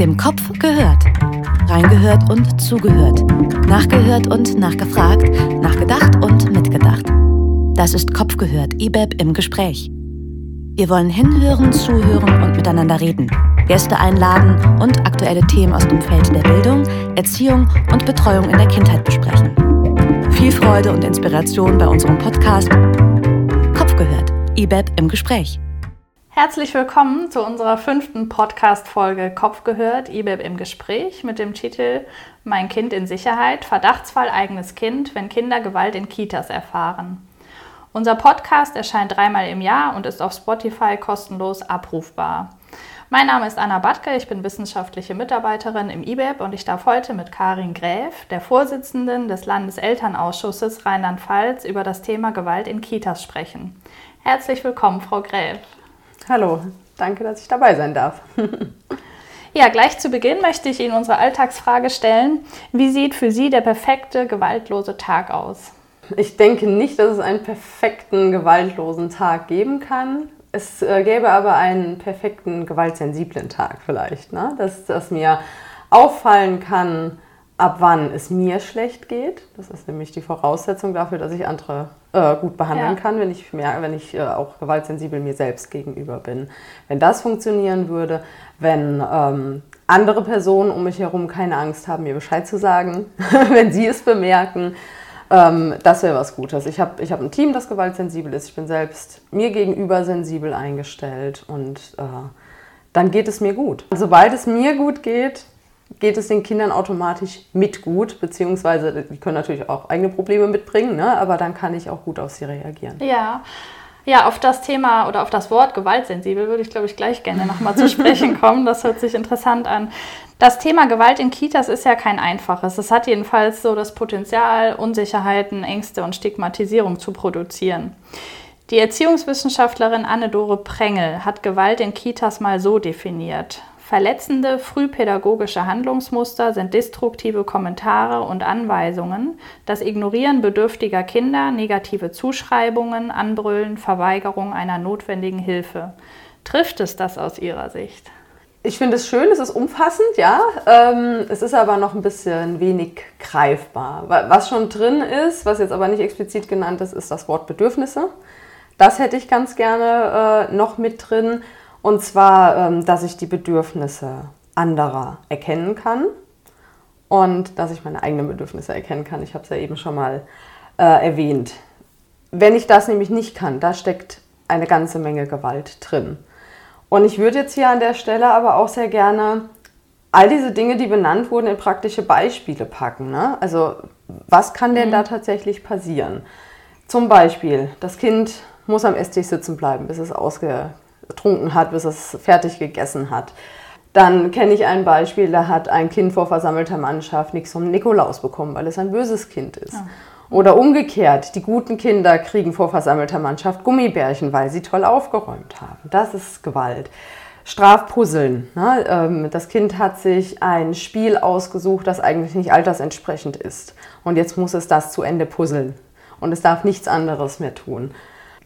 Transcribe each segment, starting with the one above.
Dem Kopf gehört. Reingehört und zugehört. Nachgehört und nachgefragt. Nachgedacht und mitgedacht. Das ist Kopf gehört, IBEB im Gespräch. Wir wollen hinhören, zuhören und miteinander reden. Gäste einladen und aktuelle Themen aus dem Feld der Bildung, Erziehung und Betreuung in der Kindheit besprechen. Viel Freude und Inspiration bei unserem Podcast Kopf gehört, IBEB im Gespräch. Herzlich willkommen zu unserer fünften Podcast-Folge Kopf gehört, IBEB im Gespräch mit dem Titel Mein Kind in Sicherheit, Verdachtsfall eigenes Kind, wenn Kinder Gewalt in Kitas erfahren. Unser Podcast erscheint dreimal im Jahr und ist auf Spotify kostenlos abrufbar. Mein Name ist Anna Batke, ich bin wissenschaftliche Mitarbeiterin im IBEB und ich darf heute mit Karin Gräf, der Vorsitzenden des Landeselternausschusses Rheinland-Pfalz, über das Thema Gewalt in Kitas sprechen. Herzlich willkommen, Frau Gräf. Hallo, danke, dass ich dabei sein darf. Ja, gleich zu Beginn möchte ich Ihnen unsere Alltagsfrage stellen. Wie sieht für Sie der perfekte, gewaltlose Tag aus? Ich denke nicht, dass es einen perfekten, gewaltlosen Tag geben kann. Es äh, gäbe aber einen perfekten, gewaltsensiblen Tag vielleicht. Ne? Dass, dass mir auffallen kann, ab wann es mir schlecht geht. Das ist nämlich die Voraussetzung dafür, dass ich andere äh, gut behandeln ja. kann, wenn ich, mehr, wenn ich äh, auch gewaltsensibel mir selbst gegenüber bin. Wenn das funktionieren würde, wenn ähm, andere Personen um mich herum keine Angst haben, mir Bescheid zu sagen, wenn sie es bemerken, ähm, das wäre was Gutes. Ich habe ich hab ein Team, das gewaltsensibel ist. Ich bin selbst mir gegenüber sensibel eingestellt und äh, dann geht es mir gut. Sobald es mir gut geht, geht es den Kindern automatisch mit gut, beziehungsweise die können natürlich auch eigene Probleme mitbringen, ne? aber dann kann ich auch gut auf sie reagieren. Ja. Ja, auf das Thema oder auf das Wort gewaltsensibel würde ich, glaube ich, gleich gerne nochmal zu sprechen kommen. Das hört sich interessant an. Das Thema Gewalt in Kitas ist ja kein einfaches. Es hat jedenfalls so das Potenzial, Unsicherheiten, Ängste und Stigmatisierung zu produzieren. Die Erziehungswissenschaftlerin Anne-Dore Prengel hat Gewalt in Kitas mal so definiert. Verletzende frühpädagogische Handlungsmuster sind destruktive Kommentare und Anweisungen, das Ignorieren bedürftiger Kinder, negative Zuschreibungen, Anbrüllen, Verweigerung einer notwendigen Hilfe. Trifft es das aus Ihrer Sicht? Ich finde es schön, es ist umfassend, ja. Ähm, es ist aber noch ein bisschen wenig greifbar. Was schon drin ist, was jetzt aber nicht explizit genannt ist, ist das Wort Bedürfnisse. Das hätte ich ganz gerne äh, noch mit drin. Und zwar, ähm, dass ich die Bedürfnisse anderer erkennen kann und dass ich meine eigenen Bedürfnisse erkennen kann. Ich habe es ja eben schon mal äh, erwähnt. Wenn ich das nämlich nicht kann, da steckt eine ganze Menge Gewalt drin. Und ich würde jetzt hier an der Stelle aber auch sehr gerne all diese Dinge, die benannt wurden, in praktische Beispiele packen. Ne? Also was kann denn mhm. da tatsächlich passieren? Zum Beispiel, das Kind muss am Esstisch sitzen bleiben, bis es ausge getrunken hat, bis es fertig gegessen hat. Dann kenne ich ein Beispiel, da hat ein Kind vor versammelter Mannschaft nichts vom Nikolaus bekommen, weil es ein böses Kind ist. Ja. Oder umgekehrt, die guten Kinder kriegen vor versammelter Mannschaft Gummibärchen, weil sie toll aufgeräumt haben. Das ist Gewalt. Strafpuzzeln. Ne? Ähm, das Kind hat sich ein Spiel ausgesucht, das eigentlich nicht altersentsprechend ist. Und jetzt muss es das zu Ende puzzeln. Und es darf nichts anderes mehr tun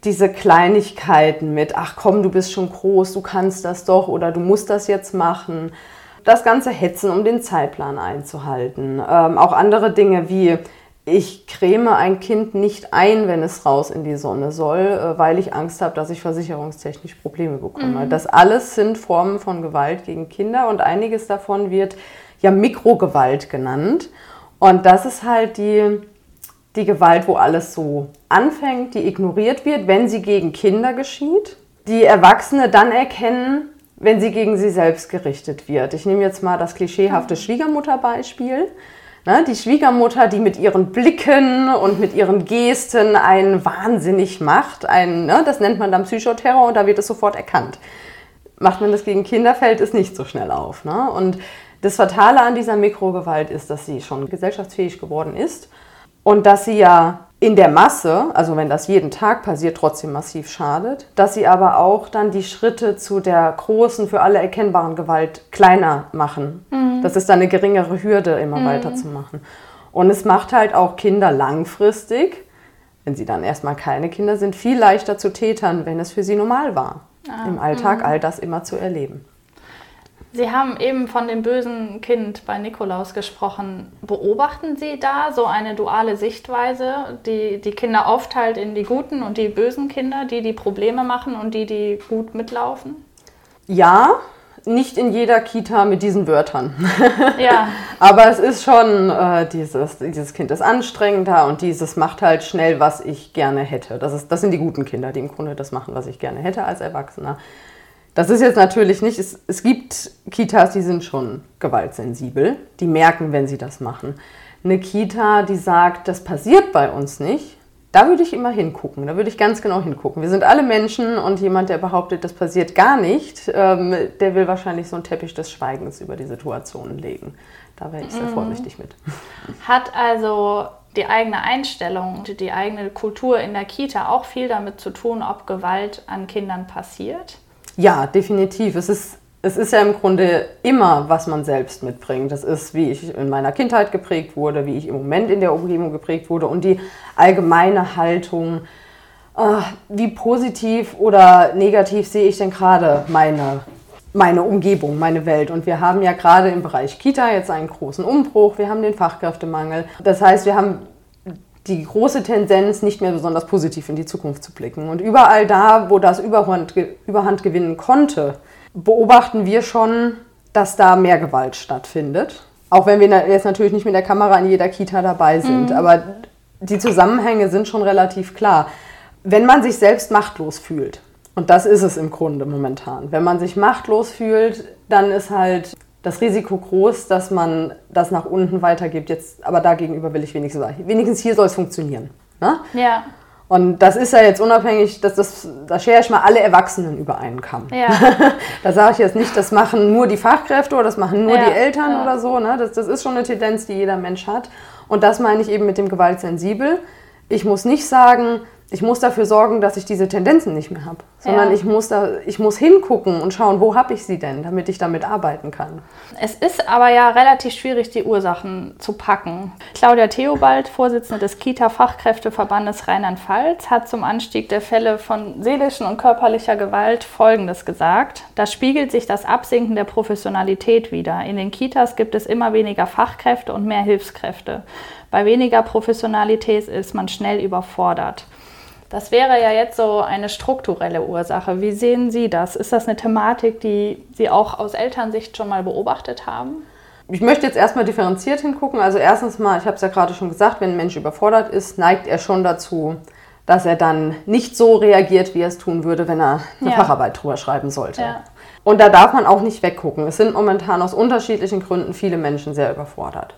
diese Kleinigkeiten mit, ach komm, du bist schon groß, du kannst das doch oder du musst das jetzt machen. Das ganze Hetzen, um den Zeitplan einzuhalten. Ähm, auch andere Dinge wie, ich creme ein Kind nicht ein, wenn es raus in die Sonne soll, äh, weil ich Angst habe, dass ich versicherungstechnisch Probleme bekomme. Mhm. Das alles sind Formen von Gewalt gegen Kinder und einiges davon wird ja Mikrogewalt genannt. Und das ist halt die, die Gewalt, wo alles so anfängt, die ignoriert wird, wenn sie gegen Kinder geschieht, die Erwachsene dann erkennen, wenn sie gegen sie selbst gerichtet wird. Ich nehme jetzt mal das klischeehafte Schwiegermutterbeispiel. Die Schwiegermutter, die mit ihren Blicken und mit ihren Gesten einen wahnsinnig macht, einen, ne, das nennt man dann Psychoterror und da wird es sofort erkannt. Macht man das gegen Kinder, fällt es nicht so schnell auf. Ne? Und das Fatale an dieser Mikrogewalt ist, dass sie schon gesellschaftsfähig geworden ist und dass sie ja in der Masse, also wenn das jeden Tag passiert, trotzdem massiv schadet, dass sie aber auch dann die Schritte zu der großen, für alle erkennbaren Gewalt kleiner machen. Mhm. Das ist dann eine geringere Hürde, immer mhm. weiterzumachen. Und es macht halt auch Kinder langfristig, wenn sie dann erstmal keine Kinder sind, viel leichter zu tätern, wenn es für sie normal war, ah. im Alltag mhm. all das immer zu erleben. Sie haben eben von dem bösen Kind bei Nikolaus gesprochen. Beobachten Sie da so eine duale Sichtweise, die die Kinder aufteilt in die guten und die bösen Kinder, die die Probleme machen und die, die gut mitlaufen? Ja, nicht in jeder Kita mit diesen Wörtern. Ja. Aber es ist schon äh, dieses, dieses Kind ist anstrengender und dieses macht halt schnell, was ich gerne hätte. Das, ist, das sind die guten Kinder, die im Grunde das machen, was ich gerne hätte als Erwachsener. Das ist jetzt natürlich nicht, es, es gibt Kitas, die sind schon gewaltsensibel, die merken, wenn sie das machen. Eine Kita, die sagt, das passiert bei uns nicht, da würde ich immer hingucken, da würde ich ganz genau hingucken. Wir sind alle Menschen und jemand, der behauptet, das passiert gar nicht, ähm, der will wahrscheinlich so einen Teppich des Schweigens über die Situation legen. Da wäre ich sehr mhm. vorsichtig mit. Hat also die eigene Einstellung, die eigene Kultur in der Kita auch viel damit zu tun, ob Gewalt an Kindern passiert? Ja, definitiv. Es ist, es ist ja im Grunde immer, was man selbst mitbringt. Das ist, wie ich in meiner Kindheit geprägt wurde, wie ich im Moment in der Umgebung geprägt wurde und die allgemeine Haltung. Äh, wie positiv oder negativ sehe ich denn gerade meine, meine Umgebung, meine Welt? Und wir haben ja gerade im Bereich Kita jetzt einen großen Umbruch. Wir haben den Fachkräftemangel. Das heißt, wir haben die große Tendenz, nicht mehr besonders positiv in die Zukunft zu blicken. Und überall da, wo das Überhand, Überhand gewinnen konnte, beobachten wir schon, dass da mehr Gewalt stattfindet. Auch wenn wir jetzt natürlich nicht mit der Kamera in jeder Kita dabei sind. Mhm. Aber die Zusammenhänge sind schon relativ klar. Wenn man sich selbst machtlos fühlt, und das ist es im Grunde momentan, wenn man sich machtlos fühlt, dann ist halt das Risiko groß, dass man das nach unten weitergibt. Jetzt, aber dagegenüber will ich wenigstens sagen, wenigstens hier soll es funktionieren. Ne? Ja. Und das ist ja jetzt unabhängig, dass das, da schere ich mal alle Erwachsenen über einen Kamm. Ja. da sage ich jetzt nicht, das machen nur die Fachkräfte oder das machen nur ja. die Eltern ja. oder so. Ne? Das, das ist schon eine Tendenz, die jeder Mensch hat. Und das meine ich eben mit dem Gewaltsensibel. Ich muss nicht sagen, ich muss dafür sorgen, dass ich diese Tendenzen nicht mehr habe, sondern ja. ich, muss da, ich muss hingucken und schauen, wo habe ich sie denn, damit ich damit arbeiten kann. Es ist aber ja relativ schwierig, die Ursachen zu packen. Claudia Theobald, Vorsitzende des Kita-Fachkräfteverbandes Rheinland-Pfalz, hat zum Anstieg der Fälle von seelischen und körperlicher Gewalt Folgendes gesagt. Da spiegelt sich das Absinken der Professionalität wider. In den Kitas gibt es immer weniger Fachkräfte und mehr Hilfskräfte. Bei weniger Professionalität ist man schnell überfordert. Das wäre ja jetzt so eine strukturelle Ursache. Wie sehen Sie das? Ist das eine Thematik, die Sie auch aus Elternsicht schon mal beobachtet haben? Ich möchte jetzt erstmal differenziert hingucken. Also erstens mal, ich habe es ja gerade schon gesagt, wenn ein Mensch überfordert ist, neigt er schon dazu, dass er dann nicht so reagiert, wie er es tun würde, wenn er eine ja. Facharbeit drüber schreiben sollte. Ja. Und da darf man auch nicht weggucken. Es sind momentan aus unterschiedlichen Gründen viele Menschen sehr überfordert.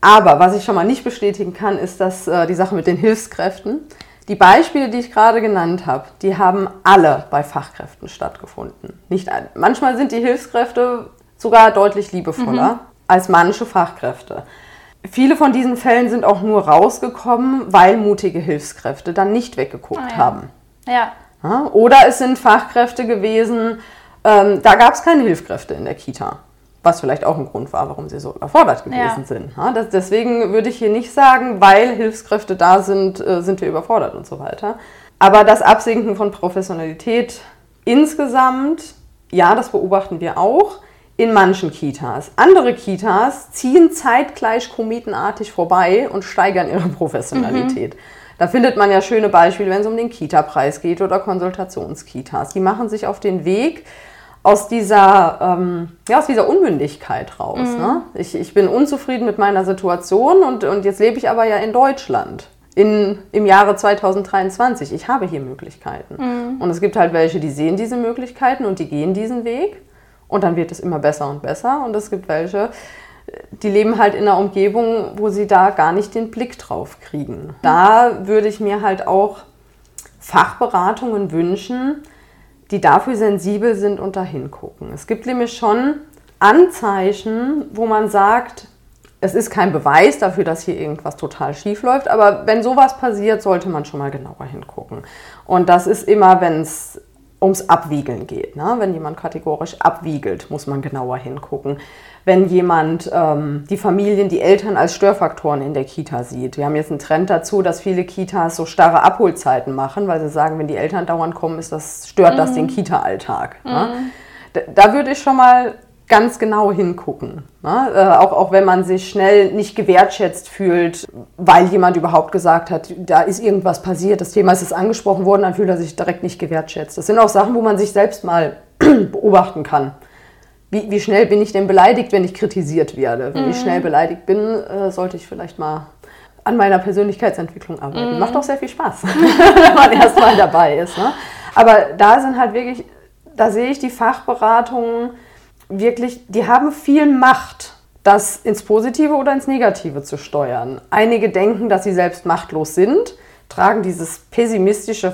Aber was ich schon mal nicht bestätigen kann, ist, dass äh, die Sache mit den Hilfskräften, die Beispiele, die ich gerade genannt habe, die haben alle bei Fachkräften stattgefunden. Nicht, manchmal sind die Hilfskräfte sogar deutlich liebevoller mhm. als manche Fachkräfte. Viele von diesen Fällen sind auch nur rausgekommen, weil mutige Hilfskräfte dann nicht weggeguckt ah, ja. haben. Ja. Oder es sind Fachkräfte gewesen, ähm, da gab es keine Hilfskräfte in der Kita was vielleicht auch ein Grund war, warum sie so überfordert gewesen ja. sind. Ja, das, deswegen würde ich hier nicht sagen, weil Hilfskräfte da sind, äh, sind wir überfordert und so weiter. Aber das Absinken von Professionalität insgesamt, ja, das beobachten wir auch in manchen Kitas. Andere Kitas ziehen zeitgleich kometenartig vorbei und steigern ihre Professionalität. Mhm. Da findet man ja schöne Beispiele, wenn es um den Kita-Preis geht oder Konsultationskitas. Die machen sich auf den Weg, aus dieser, ähm, ja, aus dieser Unmündigkeit raus. Mhm. Ne? Ich, ich bin unzufrieden mit meiner Situation und, und jetzt lebe ich aber ja in Deutschland. In, Im Jahre 2023. Ich habe hier Möglichkeiten. Mhm. Und es gibt halt welche, die sehen diese Möglichkeiten und die gehen diesen Weg. Und dann wird es immer besser und besser. Und es gibt welche, die leben halt in einer Umgebung, wo sie da gar nicht den Blick drauf kriegen. Da würde ich mir halt auch Fachberatungen wünschen, die dafür sensibel sind und da hingucken. Es gibt nämlich schon Anzeichen, wo man sagt, es ist kein Beweis dafür, dass hier irgendwas total schief läuft, aber wenn sowas passiert, sollte man schon mal genauer hingucken. Und das ist immer, wenn es ums Abwiegeln geht. Ne? Wenn jemand kategorisch abwiegelt, muss man genauer hingucken. Wenn jemand ähm, die Familien, die Eltern als Störfaktoren in der Kita sieht. Wir haben jetzt einen Trend dazu, dass viele Kitas so starre Abholzeiten machen, weil sie sagen, wenn die Eltern dauernd kommen, ist das, stört mhm. das den Kita-Alltag. Ne? Mhm. Da, da würde ich schon mal ganz genau hingucken. Ne? Äh, auch, auch wenn man sich schnell nicht gewertschätzt fühlt, weil jemand überhaupt gesagt hat, da ist irgendwas passiert, das Thema ist es angesprochen worden, dann fühlt er sich direkt nicht gewertschätzt. Das sind auch Sachen, wo man sich selbst mal beobachten kann. Wie, wie, schnell bin ich denn beleidigt, wenn ich kritisiert werde? Wenn mhm. ich schnell beleidigt bin, äh, sollte ich vielleicht mal an meiner Persönlichkeitsentwicklung arbeiten. Mhm. Macht auch sehr viel Spaß, wenn man erstmal dabei ist. Ne? Aber da sind halt wirklich, da sehe ich die Fachberatungen wirklich, die haben viel Macht, das ins Positive oder ins Negative zu steuern. Einige denken, dass sie selbst machtlos sind, tragen dieses pessimistische,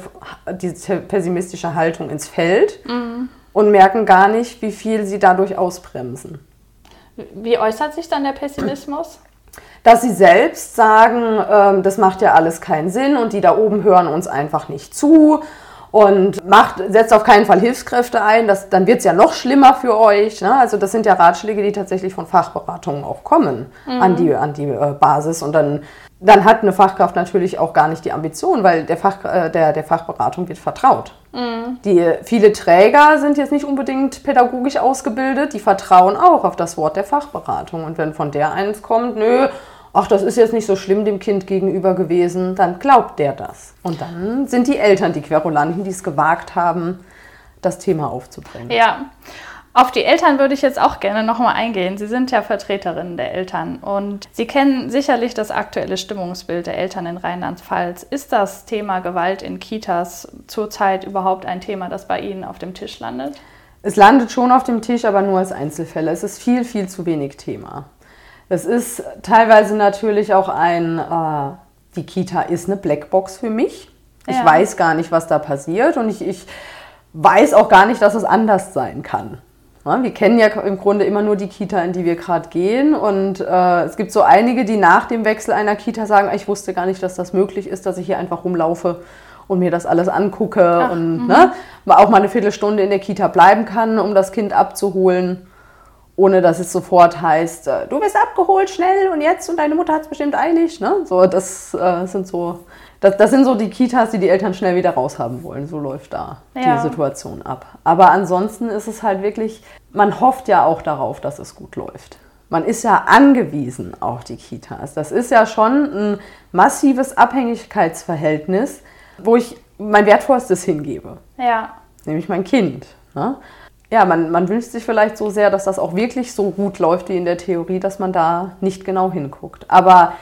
diese pessimistische Haltung ins Feld mhm. und merken gar nicht, wie viel sie dadurch ausbremsen. Wie äußert sich dann der Pessimismus? Dass sie selbst sagen, ähm, das macht ja alles keinen Sinn und die da oben hören uns einfach nicht zu und macht, setzt auf keinen Fall Hilfskräfte ein, das, dann wird es ja noch schlimmer für euch. Ne? Also das sind ja Ratschläge, die tatsächlich von Fachberatungen auch kommen mhm. an die, an die äh, Basis. Und dann, dann hat eine Fachkraft natürlich auch gar nicht die Ambition, weil der, Fach, äh, der, der Fachberatung wird vertraut. Mhm. Die, viele Träger sind jetzt nicht unbedingt pädagogisch ausgebildet, die vertrauen auch auf das Wort der Fachberatung. Und wenn von der eins kommt, nö, ach, das ist jetzt nicht so schlimm dem Kind gegenüber gewesen, dann glaubt der das. Und dann sind die Eltern die Querulanten, die es gewagt haben, das Thema aufzubringen. Ja. Auf die Eltern würde ich jetzt auch gerne nochmal eingehen. Sie sind ja Vertreterinnen der Eltern und Sie kennen sicherlich das aktuelle Stimmungsbild der Eltern in Rheinland-Pfalz. Ist das Thema Gewalt in Kitas zurzeit überhaupt ein Thema, das bei Ihnen auf dem Tisch landet? Es landet schon auf dem Tisch, aber nur als Einzelfälle. Es ist viel, viel zu wenig Thema. Es ist teilweise natürlich auch ein, äh, die Kita ist eine Blackbox für mich. Ich ja. weiß gar nicht, was da passiert und ich, ich weiß auch gar nicht, dass es anders sein kann. Ja, wir kennen ja im Grunde immer nur die Kita, in die wir gerade gehen. Und äh, es gibt so einige, die nach dem Wechsel einer Kita sagen, ich wusste gar nicht, dass das möglich ist, dass ich hier einfach rumlaufe und mir das alles angucke Ach, und ne, auch mal eine Viertelstunde in der Kita bleiben kann, um das Kind abzuholen ohne dass es sofort heißt, äh, du bist abgeholt, schnell und jetzt und deine Mutter hat es bestimmt eilig. Ne? So, das äh, sind so, das, das, sind so die Kitas, die die Eltern schnell wieder raushaben wollen. So läuft da ja. die Situation ab. Aber ansonsten ist es halt wirklich, man hofft ja auch darauf, dass es gut läuft. Man ist ja angewiesen auf die Kitas. Das ist ja schon ein massives Abhängigkeitsverhältnis, wo ich mein Wertvollstes hingebe. Ja. Nämlich mein Kind. Ne? Ja, man, man wünscht sich vielleicht so sehr, dass das auch wirklich so gut läuft wie in der Theorie, dass man da nicht genau hinguckt. Aber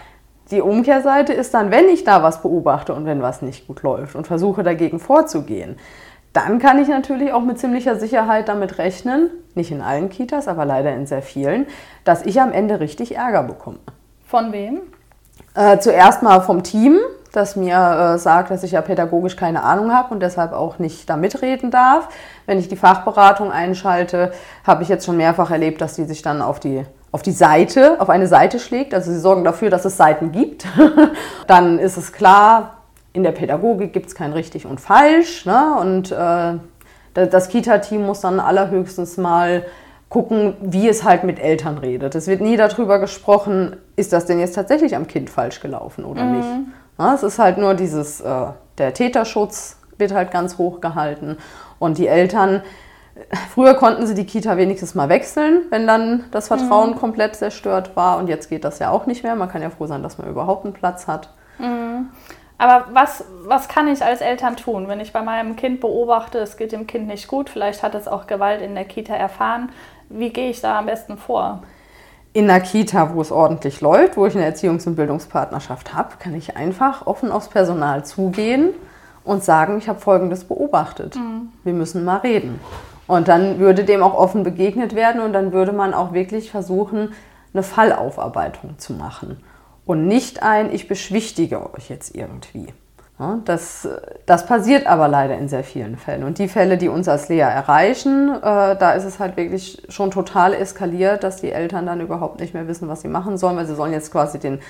die Umkehrseite ist dann, wenn ich da was beobachte und wenn was nicht gut läuft und versuche dagegen vorzugehen, dann kann ich natürlich auch mit ziemlicher Sicherheit damit rechnen, nicht in allen Kitas, aber leider in sehr vielen, dass ich am Ende richtig Ärger bekomme. Von wem? Äh, zuerst mal vom Team, das mir äh, sagt, dass ich ja pädagogisch keine Ahnung habe und deshalb auch nicht da mitreden darf. Wenn ich die Fachberatung einschalte, habe ich jetzt schon mehrfach erlebt, dass die sich dann auf die auf die Seite, auf eine Seite schlägt. Also sie sorgen dafür, dass es Seiten gibt. dann ist es klar, in der Pädagogik gibt es kein richtig und falsch. Ne? Und äh, das Kita-Team muss dann allerhöchstens mal gucken, wie es halt mit Eltern redet. Es wird nie darüber gesprochen, ist das denn jetzt tatsächlich am Kind falsch gelaufen oder mhm. nicht. Ja, es ist halt nur dieses, äh, der Täterschutz wird halt ganz hoch gehalten. Und die Eltern, früher konnten sie die Kita wenigstens mal wechseln, wenn dann das Vertrauen mhm. komplett zerstört war. Und jetzt geht das ja auch nicht mehr. Man kann ja froh sein, dass man überhaupt einen Platz hat. Mhm. Aber was, was kann ich als Eltern tun, wenn ich bei meinem Kind beobachte, es geht dem Kind nicht gut, vielleicht hat es auch Gewalt in der Kita erfahren. Wie gehe ich da am besten vor? In der Kita, wo es ordentlich läuft, wo ich eine Erziehungs- und Bildungspartnerschaft habe, kann ich einfach offen aufs Personal zugehen und sagen, ich habe Folgendes beobachtet. Mhm. Wir müssen mal reden. Und dann würde dem auch offen begegnet werden und dann würde man auch wirklich versuchen, eine Fallaufarbeitung zu machen. Und nicht ein, ich beschwichtige euch jetzt irgendwie. Das, das passiert aber leider in sehr vielen Fällen. Und die Fälle, die uns als Lehrer erreichen, äh, da ist es halt wirklich schon total eskaliert, dass die Eltern dann überhaupt nicht mehr wissen, was sie machen sollen, weil sie sollen jetzt quasi den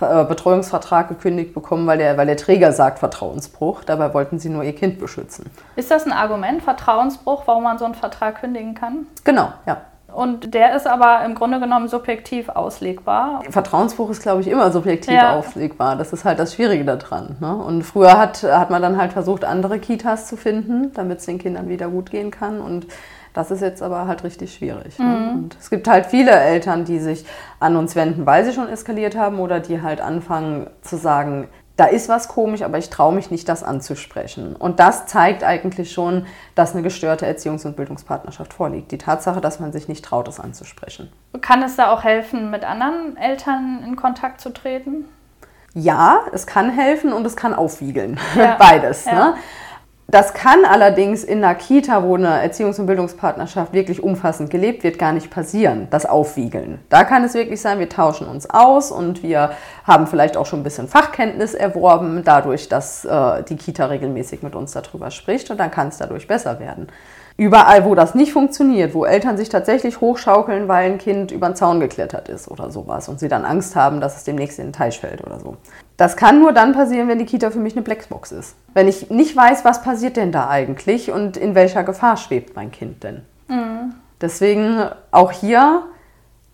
äh, Betreuungsvertrag gekündigt bekommen, weil der, weil der Träger sagt Vertrauensbruch. Dabei wollten sie nur ihr Kind beschützen. Ist das ein Argument, Vertrauensbruch, warum man so einen Vertrag kündigen kann? Genau, ja. Und der ist aber im Grunde genommen subjektiv auslegbar. Vertrauensbruch ist, glaube ich, immer subjektiv ja. auslegbar. Das ist halt das Schwierige daran. Ne? Und früher hat, hat man dann halt versucht, andere Kitas zu finden, damit es den Kindern wieder gut gehen kann. Und Das ist jetzt aber halt richtig schwierig. Ne? Mhm. Und es gibt halt viele Eltern, die sich an uns wenden, weil sie schon eskaliert haben oder die halt anfangen zu sagen, da ist was komisch, aber ich traue mich nicht, das anzusprechen. Und das zeigt eigentlich schon, dass eine gestörte Erziehungs- und Bildungspartnerschaft vorliegt. Die Tatsache, dass man sich nicht traut, das anzusprechen. Kann es da auch helfen, mit anderen Eltern in Kontakt zu treten? Ja, es kann helfen und es kann aufwiegeln. Ja. Beides. Ja. Ne? Das kann allerdings in einer Kita, wo eine Erziehungs- und Bildungspartnerschaft wirklich umfassend gelebt wird, gar nicht passieren, das Aufwiegeln. Da kann es wirklich sein, wir tauschen uns aus und wir haben vielleicht auch schon ein bisschen Fachkenntnis erworben, dadurch, dass äh, die Kita regelmäßig mit uns darüber spricht und dann kann es dadurch besser werden. Überall, wo das nicht funktioniert, wo Eltern sich tatsächlich hochschaukeln, weil ein Kind über den Zaun geklettert ist oder sowas und sie dann Angst haben, dass es demnächst in den Teich fällt oder so. Das kann nur dann passieren, wenn die Kita für mich eine Blackbox ist. Wenn ich nicht weiß, was passiert denn da eigentlich und in welcher Gefahr schwebt mein Kind denn. Mhm. Deswegen auch hier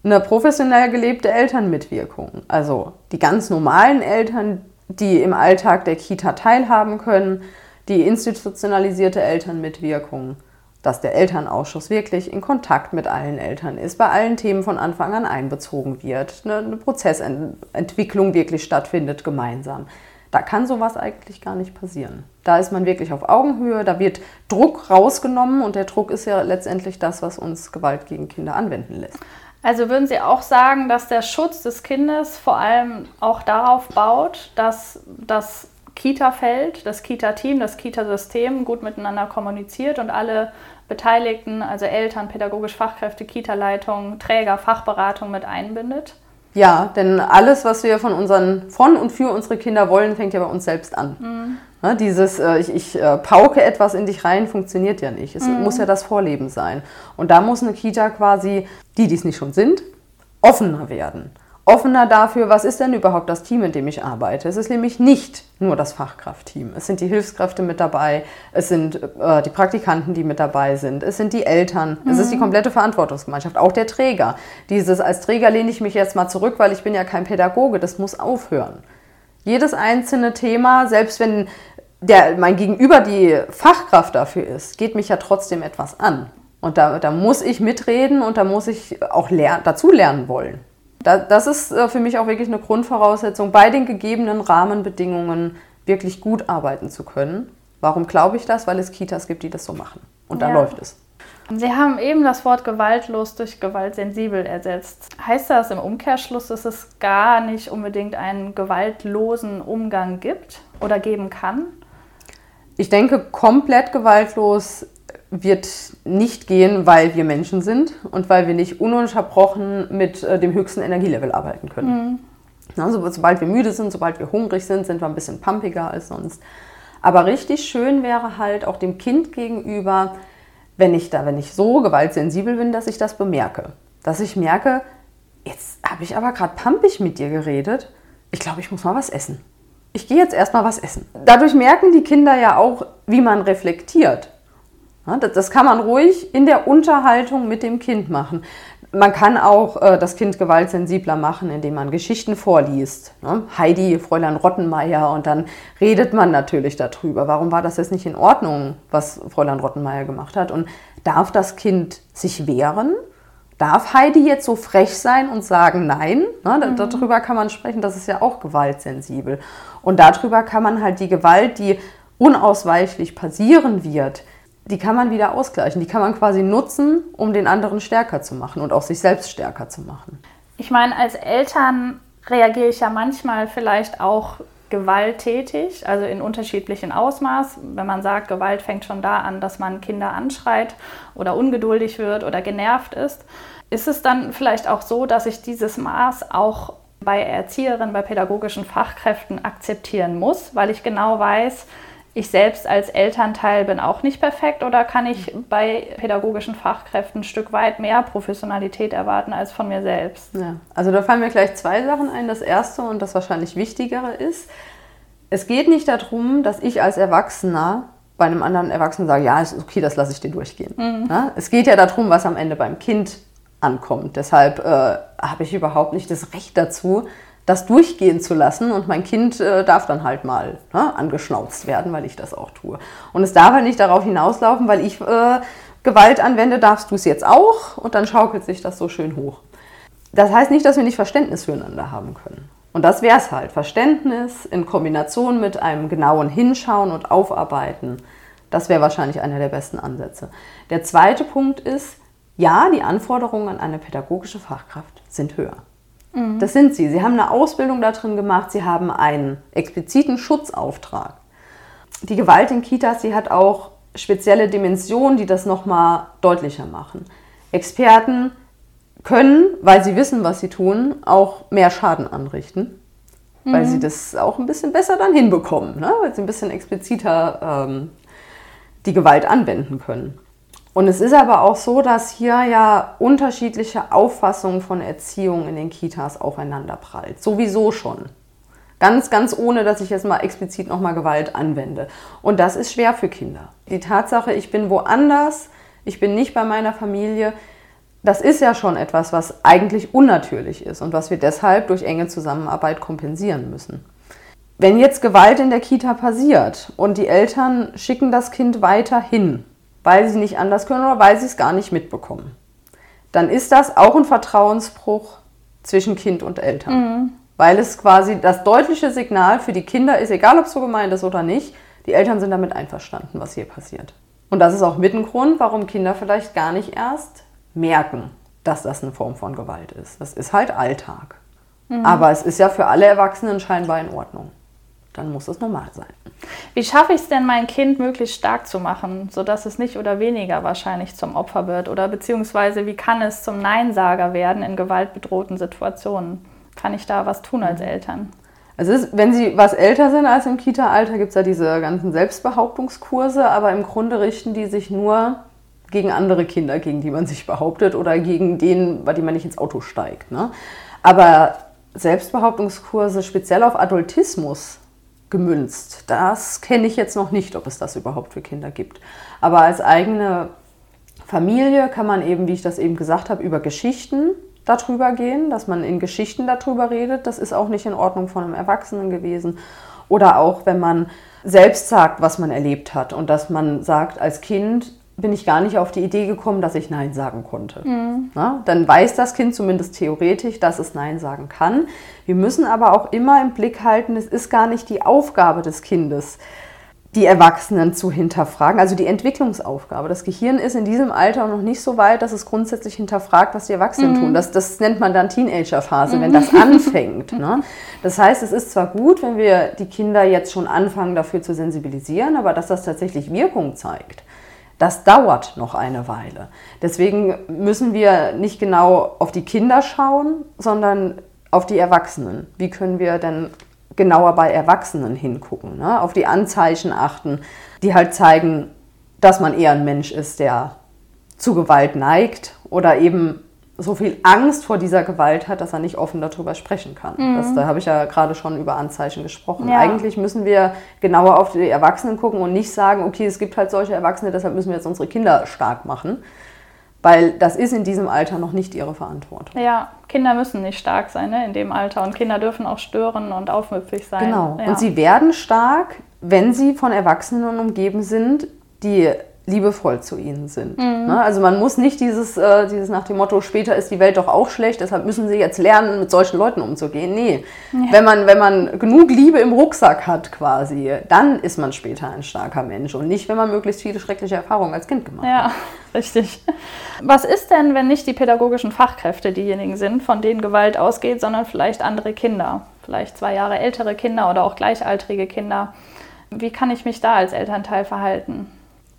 eine professionell gelebte Elternmitwirkung. Also die ganz normalen Eltern, die im Alltag der Kita teilhaben können, die institutionalisierte Elternmitwirkung dass der Elternausschuss wirklich in Kontakt mit allen Eltern ist, bei allen Themen von Anfang an einbezogen wird, eine, Prozessentwicklung wirklich stattfindet gemeinsam. Da kann sowas eigentlich gar nicht passieren. Da ist man wirklich auf Augenhöhe, da wird Druck rausgenommen und der Druck ist ja letztendlich das, was uns Gewalt gegen Kinder anwenden lässt. Also würden Sie auch sagen, dass der Schutz des Kindes vor allem auch darauf baut, dass das Kita-Feld, das Kita-Team, das Kita-System gut miteinander kommuniziert und alle Beteiligten, also Eltern, pädagogische Fachkräfte, Kita-Leitung, Träger, Fachberatung mit einbindet? Ja, denn alles, was wir von unseren, von und für unsere Kinder wollen, fängt ja bei uns selbst an. Mhm. Ja, dieses, äh, ich, ich äh, pauke etwas in dich rein, funktioniert ja nicht. Es mhm. muss ja das Vorleben sein. Und da muss eine Kita quasi, die, die es nicht schon sind, offener werden offener dafür, was ist denn überhaupt das Team, in dem ich arbeite. Es ist nämlich nicht nur das Fachkraftteam. Es sind die Hilfskräfte mit dabei, es sind äh, die Praktikanten, die mit dabei sind, es sind die Eltern, mhm. es ist die mhm. komplette Verantwortungsgemeinschaft, auch der Träger. Dieses als Träger lehne ich mich jetzt mal zurück, weil ich bin ja kein Pädagoge, das muss aufhören. Jedes einzelne Thema, selbst wenn der, mein Gegenüber die Fachkraft dafür ist, geht mich ja trotzdem etwas an. Und da, da muss ich mitreden und da muss ich auch ler dazu lernen wollen das ist äh, für mich auch wirklich eine Grundvoraussetzung, bei den gegebenen Rahmenbedingungen wirklich gut arbeiten zu können. Warum glaube ich das? Weil es Kitas gibt, die das so machen. Und da ja. läuft es. Sie haben eben das Wort gewaltlos durch gewaltsensibel ersetzt. Heißt das im Umkehrschluss, dass es gar nicht unbedingt einen gewaltlosen Umgang gibt oder geben kann? Ich denke, komplett gewaltlos wird nicht gehen, weil wir Menschen sind und weil wir nicht ununterbrochen mit äh, dem höchsten Energielevel arbeiten können. Mhm. Also, sobald wir müde sind, sobald wir hungrig sind, sind wir ein bisschen pumpiger als sonst. Aber richtig schön wäre halt auch dem Kind gegenüber, wenn ich da, wenn ich so gewaltsensibel bin, dass ich das bemerke. Dass ich merke, jetzt habe ich aber gerade pumpig mit dir geredet. Ich glaube, ich muss mal was essen. Ich gehe jetzt erstmal was essen. Dadurch merken die Kinder ja auch, wie man reflektiert. Das kann man ruhig in der Unterhaltung mit dem Kind machen. Man kann auch äh, das Kind gewaltsensibler machen, indem man Geschichten vorliest. Ne? Heidi, Fräulein Rottenmeier und dann redet man natürlich darüber. Warum war das jetzt nicht in Ordnung, was Fräulein Rottenmeier gemacht hat? Und darf das Kind sich wehren? Darf Heidi jetzt so frech sein und sagen Nein? Ne? Mhm. Darüber kann man sprechen, das ist ja auch gewaltsensibel. Und darüber kann man halt die Gewalt, die unausweichlich passieren wird, die kann man wieder ausgleichen. Die kann man quasi nutzen, um den anderen stärker zu machen und auch sich selbst stärker zu machen. Ich meine, als Eltern reagiere ich ja manchmal vielleicht auch gewalttätig, also in unterschiedlichen Ausmaß. Wenn man sagt, Gewalt fängt schon da an, dass man Kinder anschreit oder ungeduldig wird oder genervt ist, ist es dann vielleicht auch so, dass ich dieses Maß auch bei Erzieherinnen, bei pädagogischen Fachkräften akzeptieren muss, weil ich genau weiß, ich selbst als Elternteil bin auch nicht perfekt oder kann ich bei pädagogischen Fachkräften ein Stück weit mehr Professionalität erwarten als von mir selbst? Ja, also da fallen mir gleich zwei Sachen ein. Das erste und das wahrscheinlich wichtigere ist, es geht nicht darum, dass ich als Erwachsener bei einem anderen Erwachsenen sage, ja, ist okay, das lasse ich dir durchgehen. Mhm. Ja, es geht ja darum, was am Ende beim Kind ankommt. Deshalb äh, habe ich überhaupt nicht das Recht dazu, das durchgehen zu lassen und mein Kind äh, darf dann halt mal ne, angeschnauzt werden, weil ich das auch tue. Und es darf halt nicht darauf hinauslaufen, weil ich äh, Gewalt anwende, darfst du es jetzt auch und dann schaukelt sich das so schön hoch. Das heißt nicht, dass wir nicht Verständnis füreinander haben können. Und das wäre es halt. Verständnis in Kombination mit einem genauen Hinschauen und Aufarbeiten. Das wäre wahrscheinlich einer der besten Ansätze. Der zweite Punkt ist, ja, die Anforderungen an eine pädagogische Fachkraft sind höher. Mhm. Das sind sie. Sie haben eine Ausbildung da drin gemacht, sie haben einen expliziten Schutzauftrag. Die Gewalt in Kitas, sie hat auch spezielle Dimensionen, die das nochmal deutlicher machen. Experten können, weil sie wissen, was sie tun, auch mehr Schaden anrichten, mhm. weil sie das auch ein bisschen besser dann hinbekommen, ne? weil sie ein bisschen expliziter ähm, die Gewalt anwenden können. Und es ist aber auch so, dass hier ja unterschiedliche Auffassungen von Erziehung in den Kitas aufeinanderprallt. Sowieso schon. Ganz, ganz ohne, dass ich jetzt mal explizit nochmal Gewalt anwende. Und das ist schwer für Kinder. Die Tatsache, ich bin woanders, ich bin nicht bei meiner Familie, das ist ja schon etwas, was eigentlich unnatürlich ist und was wir deshalb durch enge Zusammenarbeit kompensieren müssen. Wenn jetzt Gewalt in der Kita passiert und die Eltern schicken das Kind weiter hin, weil sie nicht anders können oder weil sie es gar nicht mitbekommen, dann ist das auch ein Vertrauensbruch zwischen Kind und Eltern. Mhm. Weil es quasi das deutliche Signal für die Kinder ist, egal ob es so gemeint ist oder nicht, die Eltern sind damit einverstanden, was hier passiert. Und das ist auch mit ein Grund, warum Kinder vielleicht gar nicht erst merken, dass das eine Form von Gewalt ist. Das ist halt Alltag. Mhm. Aber es ist ja für alle Erwachsenen scheinbar in Ordnung. Dann muss es normal sein. Wie schaffe ich es denn, mein Kind möglichst stark zu machen, sodass es nicht oder weniger wahrscheinlich zum Opfer wird? Oder beziehungsweise wie kann es zum Neinsager werden in gewaltbedrohten Situationen? Kann ich da was tun als mhm. Eltern? Also ist, wenn sie was älter sind als im Kita-Alter, gibt es ja diese ganzen Selbstbehauptungskurse, aber im Grunde richten die sich nur gegen andere Kinder, gegen die man sich behauptet oder gegen den, bei dem man nicht ins Auto steigt. Ne? Aber Selbstbehauptungskurse speziell auf Adultismus gemünzt, das kenne ich jetzt noch nicht, ob es das überhaupt für Kinder gibt. Aber als eigene Familie kann man eben, wie ich das eben gesagt habe, über Geschichten darüber gehen, dass man in Geschichten darüber redet. Das ist auch nicht in Ordnung von einem Erwachsenen gewesen. Oder auch, wenn man selbst sagt, was man erlebt hat und dass man sagt, als Kind bin ich gar nicht auf die Idee gekommen, dass ich Nein sagen konnte. Mhm. Na, dann weiß das Kind zumindest theoretisch, dass es Nein sagen kann. Wir müssen aber auch immer im Blick halten, es ist gar nicht die Aufgabe des Kindes, die Erwachsenen zu hinterfragen, also die Entwicklungsaufgabe. Das Gehirn ist in diesem Alter noch nicht so weit, dass es grundsätzlich hinterfragt, was die Erwachsenen mhm. tun. Das, das nennt man dann Teenagerphase, mhm. wenn das anfängt. Ne? Das heißt, es ist zwar gut, wenn wir die Kinder jetzt schon anfangen, dafür zu sensibilisieren, aber dass das tatsächlich Wirkung zeigt das dauert noch eine Weile. Deswegen müssen wir nicht genau auf die Kinder schauen, sondern auf die Erwachsenen. Wie können wir denn genauer bei Erwachsenen hingucken? Ne? Auf die Anzeichen achten, die halt zeigen, dass man eher ein Mensch ist, der zu Gewalt neigt oder eben so viel Angst vor dieser Gewalt hat, dass er nicht offen darüber sprechen kann. Mhm. Das, da habe ich ja gerade schon über Anzeichen gesprochen. Ja. Eigentlich müssen wir genauer auf die Erwachsenen gucken und nicht sagen, okay, es gibt halt solche Erwachsene, deshalb müssen wir jetzt unsere Kinder stark machen. Weil das ist in diesem Alter noch nicht ihre Verantwortung. Ja, Kinder müssen nicht stark sein ne, in dem Alter. Und Kinder dürfen auch stören und aufmüpfig sein. Genau. Ja. Und sie werden stark, wenn sie von Erwachsenen umgeben sind, die liebevoll zu ihnen sind. Mhm. Ne? Also man muss nicht dieses, äh, dieses nach dem Motto, später ist die Welt doch auch schlecht, deshalb müssen sie jetzt lernen, mit solchen Leuten umzugehen. Nee, ja. wenn, man, wenn man genug Liebe im Rucksack hat quasi, dann ist man später ein starker Mensch und nicht, wenn man möglichst viele schreckliche Erfahrungen als Kind gemacht ja, hat. Ja, richtig. Was ist denn, wenn nicht die pädagogischen Fachkräfte diejenigen sind, von denen Gewalt ausgeht, sondern vielleicht andere Kinder? Vielleicht zwei Jahre ältere Kinder oder auch gleichaltrige Kinder. Wie kann ich mich da als Elternteil verhalten?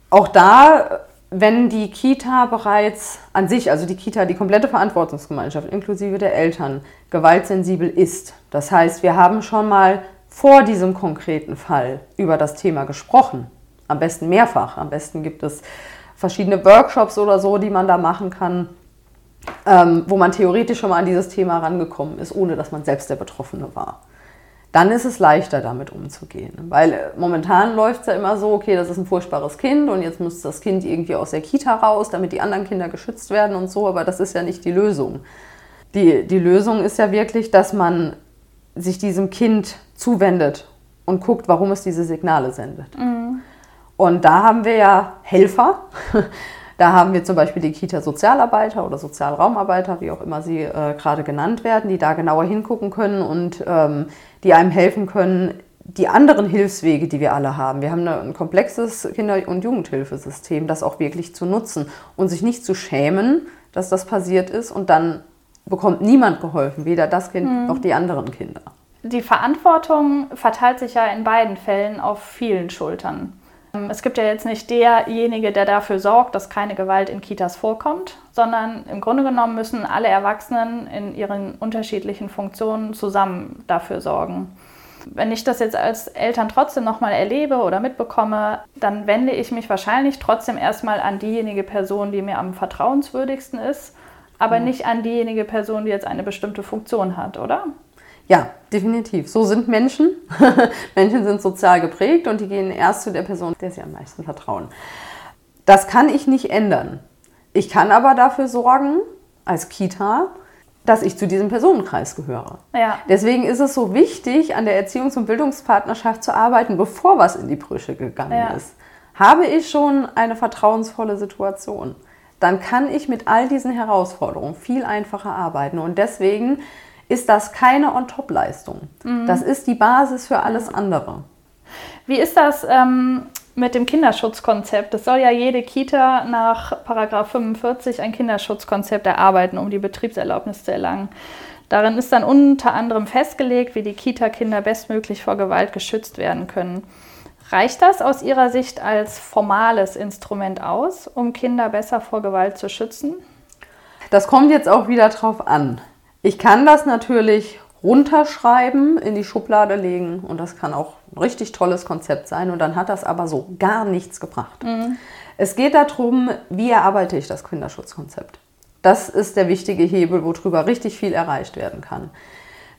Auch da, wenn die Kita bereits an sich, also die Kita, die komplette Verantwortungsgemeinschaft inklusive der Eltern, gewaltsensibel ist, das heißt, wir haben schon mal vor diesem konkreten Fall über das Thema gesprochen, am besten mehrfach, am besten gibt es verschiedene Workshops oder so, die man da machen kann, ähm, wo man theoretisch schon mal an dieses Thema rangekommen ist, ohne dass man selbst der Betroffene war dann ist es leichter damit umzugehen. Weil äh, momentan läuft es ja immer so, okay, das ist ein furchtbares Kind und jetzt muss das Kind irgendwie aus der Kita raus, damit die anderen Kinder geschützt werden und so, aber das ist ja nicht die Lösung. Die, die Lösung ist ja wirklich, dass man sich diesem Kind zuwendet und guckt, warum es diese Signale sendet. Mhm. Und da haben wir ja Helfer, Da haben wir zum Beispiel die Kita-Sozialarbeiter oder Sozialraumarbeiter, wie auch immer sie äh, gerade genannt werden, die da genauer hingucken können und ähm, die einem helfen können, die anderen Hilfswege, die wir alle haben. Wir haben ein komplexes Kinder- und Jugendhilfesystem, das auch wirklich zu nutzen und sich nicht zu schämen, dass das passiert ist und dann bekommt niemand geholfen, weder das Kind mhm. noch die anderen Kinder. Die Verantwortung verteilt sich ja in beiden Fällen auf vielen Schultern. Es gibt ja jetzt nicht derjenige, der dafür sorgt, dass keine Gewalt in Kitas vorkommt, sondern im Grunde genommen müssen alle Erwachsenen in ihren unterschiedlichen Funktionen zusammen dafür sorgen. Wenn ich das jetzt als Eltern trotzdem nochmal erlebe oder mitbekomme, dann wende ich mich wahrscheinlich trotzdem erstmal an diejenige Person, die mir am vertrauenswürdigsten ist, aber mhm. nicht an diejenige Person, die jetzt eine bestimmte Funktion hat, oder? Ja, definitiv. So sind Menschen. Menschen sind sozial geprägt und die gehen erst zu der Person, der sie am meisten vertrauen. Das kann ich nicht ändern. Ich kann aber dafür sorgen, als Kita, dass ich zu diesem Personenkreis gehöre. Ja. Deswegen ist es so wichtig, an der Erziehungs- und Bildungspartnerschaft zu arbeiten, bevor was in die Brüche gegangen ja. ist. Habe ich schon eine vertrauensvolle Situation, dann kann ich mit all diesen Herausforderungen viel einfacher arbeiten. Und deswegen ist das keine On-Top-Leistung. Mhm. Das ist die Basis für alles andere. Wie ist das ähm, mit dem Kinderschutzkonzept. Es soll ja jede Kita nach Paragraph 45 ein Kinderschutzkonzept erarbeiten, um die Betriebserlaubnis zu erlangen. Darin ist dann unter anderem festgelegt, wie die Kita-Kinder bestmöglich vor Gewalt geschützt werden können. Reicht das aus Ihrer Sicht als formales Instrument aus, um Kinder besser vor Gewalt zu schützen? Das kommt jetzt auch wieder drauf an. Ich kann das natürlich runterschreiben, in die Schublade legen und das kann auch ein richtig tolles Konzept sein und dann hat das aber so gar nichts gebracht. Mhm. Es geht darum, wie erarbeite ich das Kinderschutzkonzept. Das ist der wichtige Hebel, worüber richtig viel erreicht werden kann.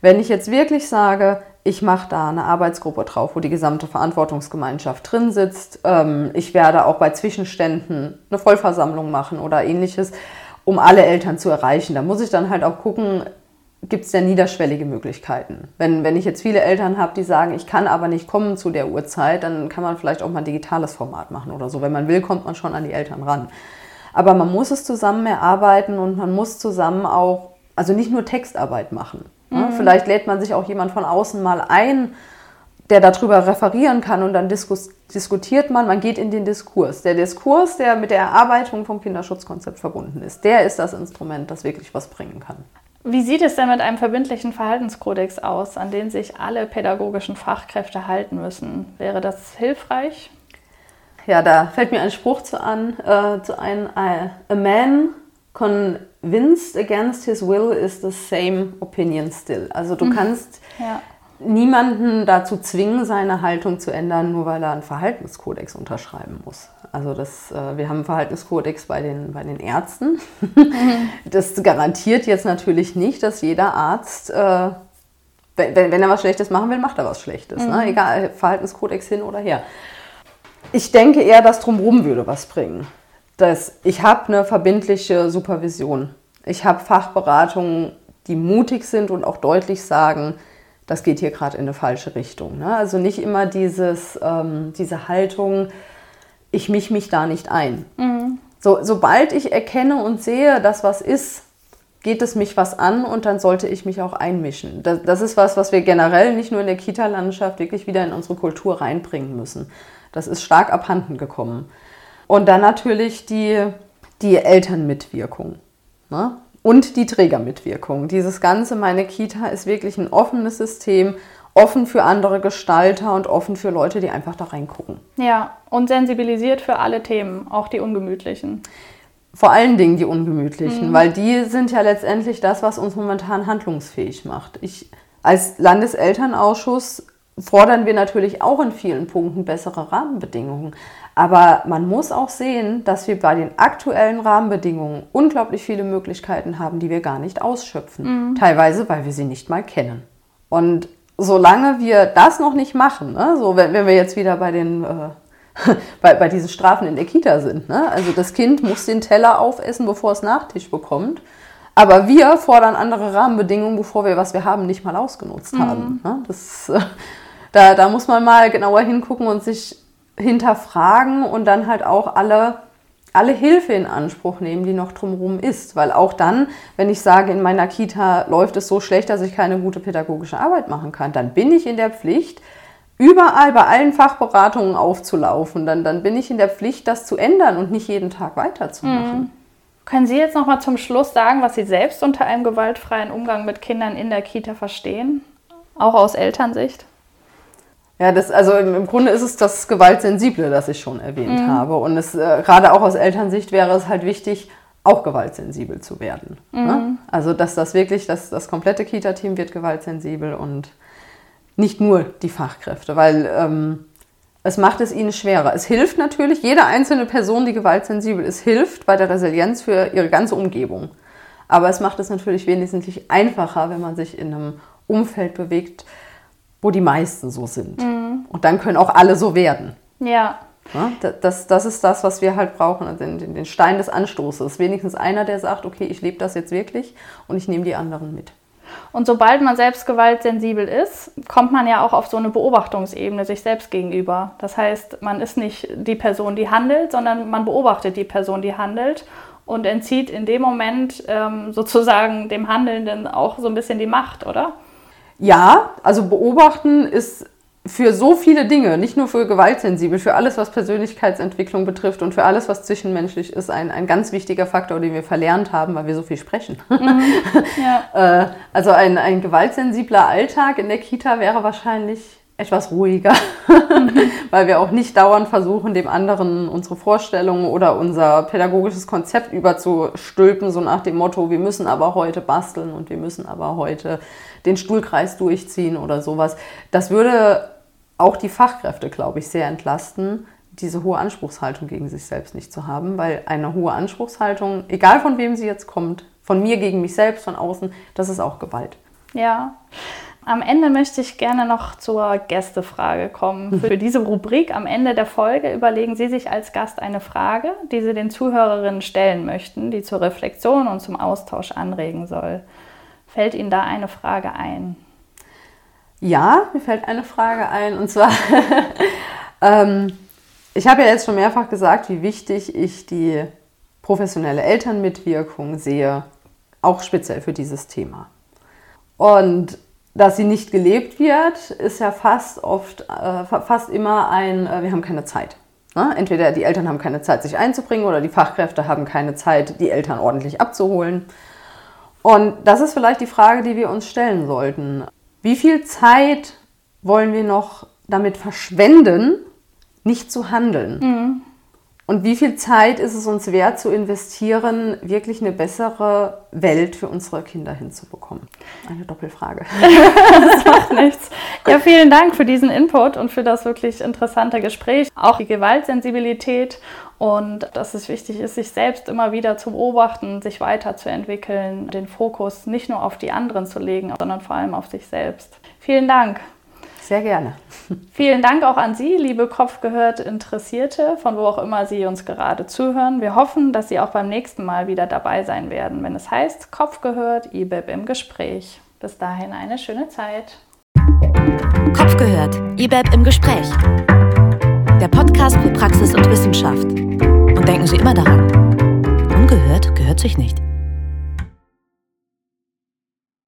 Wenn ich jetzt wirklich sage, ich mache da eine Arbeitsgruppe drauf, wo die gesamte Verantwortungsgemeinschaft drin sitzt, ähm, ich werde auch bei Zwischenständen eine Vollversammlung machen oder ähnliches, um alle Eltern zu erreichen. Da muss ich dann halt auch gucken, gibt es denn niederschwellige Möglichkeiten. Wenn, wenn ich jetzt viele Eltern habe, die sagen, ich kann aber nicht kommen zu der Uhrzeit, dann kann man vielleicht auch mal ein digitales Format machen oder so. Wenn man will, kommt man schon an die Eltern ran. Aber man muss es zusammen erarbeiten und man muss zusammen auch, also nicht nur Textarbeit machen. Mhm. Vielleicht lädt man sich auch jemand von außen mal ein, der darüber referieren kann und dann diskus diskutiert man, man geht in den Diskurs. Der Diskurs, der mit der Erarbeitung vom Kinderschutzkonzept verbunden ist, der ist das Instrument, das wirklich was bringen kann. Wie sieht es denn mit einem verbindlichen Verhaltenskodex aus, an den sich alle pädagogischen Fachkräfte halten müssen? Wäre das hilfreich? Ja, da fällt mir ein Spruch zu, an, äh, zu ein. Uh, a man convinced against his will is the same opinion still. Also du mhm. kannst ja. Niemanden dazu zwingen, seine Haltung zu ändern, nur weil er einen Verhaltenskodex unterschreiben muss. Also das, äh, wir haben einen Verhaltenskodex bei den, bei den Ärzten. Mhm. Das garantiert jetzt natürlich nicht, dass jeder Arzt, äh, wenn, wenn, er was Schlechtes machen will, macht er was Schlechtes. Ne? Mhm. Ne? Egal, Verhaltenskodex hin oder her. Ich denke eher, dass drumherum würde was bringen. Dass ich habe eine verbindliche Supervision. Ich habe Fachberatungen, die mutig sind und auch deutlich sagen, das geht hier gerade in eine falsche Richtung. Ne? Also nicht immer dieses, ähm, diese Haltung, ich mich mich da nicht ein. Mhm. So, sobald ich erkenne und sehe, dass was ist, geht es mich was an und dann sollte ich mich auch einmischen. Das, das ist was, was wir generell nicht nur in der Kita-Landschaft wirklich wieder in unsere Kultur reinbringen müssen. Das ist stark abhanden gekommen. Und dann natürlich die, die Elternmitwirkung ne? Und die Trägermitwirkung. Dieses ganze Meine Kita ist wirklich ein offenes System offen für andere Gestalter und offen für Leute, die einfach da reingucken. Ja, und sensibilisiert für alle Themen, auch die ungemütlichen. Vor allen Dingen die ungemütlichen, mhm. weil die sind ja letztendlich das, was uns momentan handlungsfähig macht. Ich als Landeselternausschuss fordern wir natürlich auch in vielen Punkten bessere Rahmenbedingungen. Aber man muss auch sehen, dass wir bei den aktuellen Rahmenbedingungen unglaublich viele Möglichkeiten haben, die wir gar nicht ausschöpfen. Mhm. Teilweise, weil wir sie nicht mal kennen. Und solange wir das noch nicht machen, ne, so wenn, wenn wir jetzt wieder bei den äh, bei, bei diesen Strafen in der Kita sind, ne, also das Kind muss den Teller aufessen, bevor es Nachtisch bekommt, aber wir fordern andere Rahmenbedingungen, bevor wir was wir haben nicht mal ausgenutzt mhm. haben. Ne? Das, äh, da, da muss man mal genauer hingucken und sich hinterfragen und dann halt auch alle alle Hilfe in Anspruch nehmen, die noch drumherum ist. Weil auch dann, wenn ich sage, in meiner Kita läuft es so schlecht, dass ich keine gute pädagogische Arbeit machen kann, dann bin ich in der Pflicht, überall bei allen Fachberatungen aufzulaufen. Dann, dann bin ich in der Pflicht, das zu ändern und nicht jeden Tag weiterzumachen. Mhm. Können Sie jetzt noch mal zum Schluss sagen, was Sie selbst unter einem gewaltfreien Umgang mit Kindern in der Kita verstehen? Auch aus Elternsicht? Ja, das, also im, im Grunde ist es das Gewaltsensible, das ich schon erwähnt mhm. habe. Und es, äh, gerade auch aus Elternsicht wäre es halt wichtig, auch gewaltsensibel zu werden. Ne? Mhm. Ne? Also, dass das wirklich, das, das komplette Kita-Team wird gewaltsensibel und nicht nur die Fachkräfte, weil ähm, es macht es ihnen schwerer. Es hilft natürlich, jede einzelne Person, die gewaltsensibel ist, hilft bei der Resilienz für ihre ganze Umgebung. Aber es macht es natürlich wesentlich einfacher, wenn man sich in einem Umfeld bewegt, wo die meisten so sind. Mhm. Und dann können auch alle so werden. Ja. ja das, das ist das, was wir halt brauchen, also den, den Stein des Anstoßes. Wenigstens einer, der sagt, okay, ich lebe das jetzt wirklich und ich nehme die anderen mit. Und sobald man selbst gewaltsensibel ist, kommt man ja auch auf so eine Beobachtungsebene sich selbst gegenüber. Das heißt, man ist nicht die Person, die handelt, sondern man beobachtet die Person, die handelt und entzieht in dem Moment ähm, sozusagen dem Handelnden auch so ein bisschen die Macht, oder? Ja, also beobachten ist für so viele Dinge, nicht nur für gewaltsensibel, für alles, was Persönlichkeitsentwicklung betrifft und für alles, was zwischenmenschlich ist, ein, ein ganz wichtiger Faktor, den wir verlernt haben, weil wir so viel sprechen. Mhm. Ja. Äh, also ein, ein gewaltsensibler Alltag in der Kita wäre wahrscheinlich etwas ruhiger, weil wir auch nicht dauernd versuchen, dem anderen unsere Vorstellungen oder unser pädagogisches Konzept überzustülpen, so nach dem Motto, wir müssen aber heute basteln und wir müssen aber heute den Stuhlkreis durchziehen oder sowas. Das würde auch die Fachkräfte, glaube ich, sehr entlasten, diese hohe Anspruchshaltung gegen sich selbst nicht zu haben, weil eine hohe Anspruchshaltung, egal von wem sie jetzt kommt, von mir gegen mich selbst, von außen, das ist auch Gewalt. Ja. Am Ende möchte ich gerne noch zur Gästefrage kommen. Für diese Rubrik am Ende der Folge überlegen Sie sich als Gast eine Frage, die Sie den Zuhörerinnen stellen möchten, die zur Reflexion und zum Austausch anregen soll. Fällt Ihnen da eine Frage ein? Ja, mir fällt eine Frage ein. Und zwar, ähm, ich habe ja jetzt schon mehrfach gesagt, wie wichtig ich die professionelle Elternmitwirkung sehe, auch speziell für dieses Thema. Und dass sie nicht gelebt wird, ist ja fast oft, äh, fast immer ein, äh, wir haben keine Zeit. Ne? Entweder die Eltern haben keine Zeit, sich einzubringen, oder die Fachkräfte haben keine Zeit, die Eltern ordentlich abzuholen. Und das ist vielleicht die Frage, die wir uns stellen sollten. Wie viel Zeit wollen wir noch damit verschwenden, nicht zu handeln? Mhm. Und wie viel Zeit ist es uns wert zu investieren, wirklich eine bessere Welt für unsere Kinder hinzubekommen? Eine Doppelfrage. das macht nichts. Ja, vielen Dank für diesen Input und für das wirklich interessante Gespräch. Auch die Gewaltsensibilität und dass es wichtig ist, sich selbst immer wieder zu beobachten, sich weiterzuentwickeln, den Fokus nicht nur auf die anderen zu legen, sondern vor allem auf sich selbst. Vielen Dank. Sehr gerne. Vielen Dank auch an Sie, liebe Kopfgehört Interessierte, von wo auch immer Sie uns gerade zuhören. Wir hoffen, dass Sie auch beim nächsten Mal wieder dabei sein werden, wenn es heißt Kopfgehört, IBEB im Gespräch. Bis dahin eine schöne Zeit. Kopfgehört, IBEB im Gespräch. Der Podcast für Praxis und Wissenschaft. Und denken Sie immer daran, ungehört gehört sich nicht.